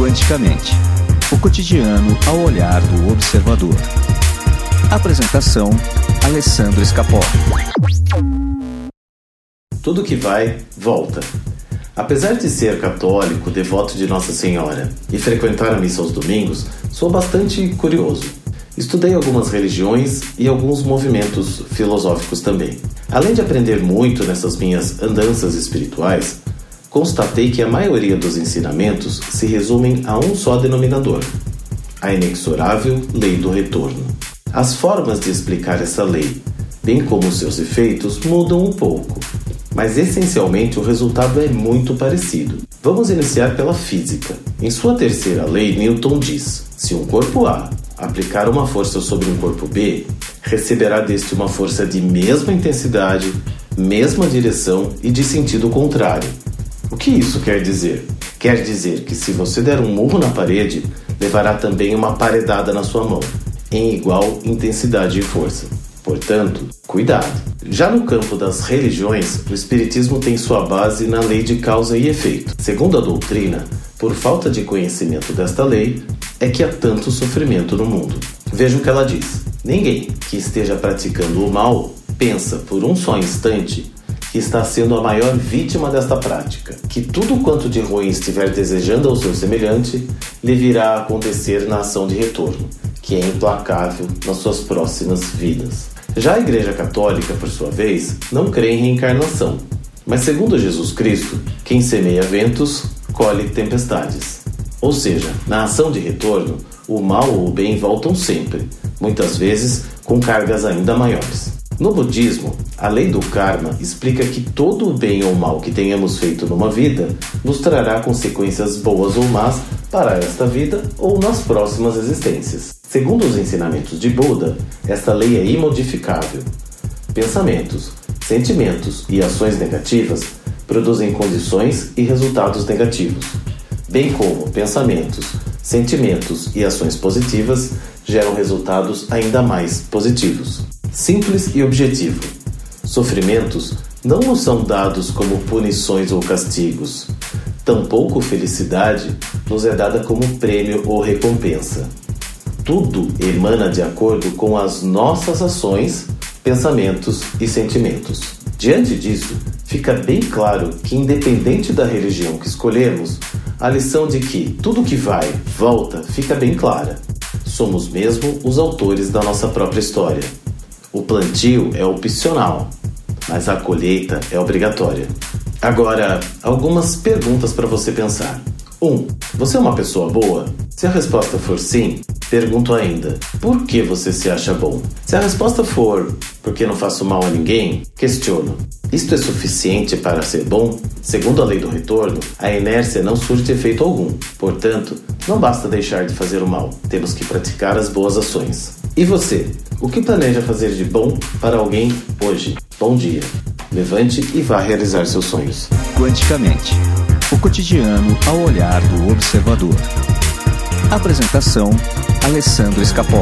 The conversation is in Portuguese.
Quanticamente o cotidiano ao olhar do observador. Apresentação: Alessandro Escapó. Tudo que vai, volta. Apesar de ser católico, devoto de Nossa Senhora e frequentar a missa aos domingos, sou bastante curioso. Estudei algumas religiões e alguns movimentos filosóficos também. Além de aprender muito nessas minhas andanças espirituais, constatei que a maioria dos ensinamentos se resumem a um só denominador: a inexorável lei do retorno. As formas de explicar essa lei, bem como seus efeitos, mudam um pouco, mas essencialmente o resultado é muito parecido. Vamos iniciar pela física. Em sua terceira lei, Newton diz: se um corpo A aplicar uma força sobre um corpo B, receberá deste uma força de mesma intensidade, mesma direção e de sentido contrário. O que isso quer dizer? Quer dizer que se você der um murro na parede, levará também uma paredada na sua mão, em igual intensidade e força. Portanto, cuidado. Já no campo das religiões, o Espiritismo tem sua base na lei de causa e efeito. Segundo a doutrina, por falta de conhecimento desta lei, é que há tanto sofrimento no mundo. Veja o que ela diz: ninguém que esteja praticando o mal pensa por um só instante está sendo a maior vítima desta prática, que tudo quanto de ruim estiver desejando ao seu semelhante lhe virá a acontecer na ação de retorno, que é implacável nas suas próximas vidas. Já a Igreja Católica, por sua vez, não crê em reencarnação, mas segundo Jesus Cristo, quem semeia ventos, colhe tempestades. Ou seja, na ação de retorno, o mal ou o bem voltam sempre, muitas vezes com cargas ainda maiores. No budismo, a lei do karma explica que todo o bem ou mal que tenhamos feito numa vida nos trará consequências boas ou más para esta vida ou nas próximas existências. Segundo os ensinamentos de Buda, esta lei é imodificável. Pensamentos, sentimentos e ações negativas produzem condições e resultados negativos, bem como pensamentos, sentimentos e ações positivas geram resultados ainda mais positivos. Simples e objetivo. Sofrimentos não nos são dados como punições ou castigos. Tampouco felicidade nos é dada como prêmio ou recompensa. Tudo emana de acordo com as nossas ações, pensamentos e sentimentos. Diante disso, fica bem claro que, independente da religião que escolhermos, a lição de que tudo que vai, volta, fica bem clara. Somos mesmo os autores da nossa própria história. O plantio é opcional, mas a colheita é obrigatória. Agora, algumas perguntas para você pensar. 1. Um, você é uma pessoa boa? Se a resposta for sim, pergunto ainda: por que você se acha bom? Se a resposta for porque não faço mal a ninguém, questiono: isto é suficiente para ser bom? Segundo a lei do retorno, a inércia não surte efeito algum. Portanto, não basta deixar de fazer o mal, temos que praticar as boas ações. E você? O que planeja fazer de bom para alguém hoje? Bom dia. Levante e vá realizar seus sonhos. Quanticamente o cotidiano ao olhar do observador. Apresentação: Alessandro Escapó.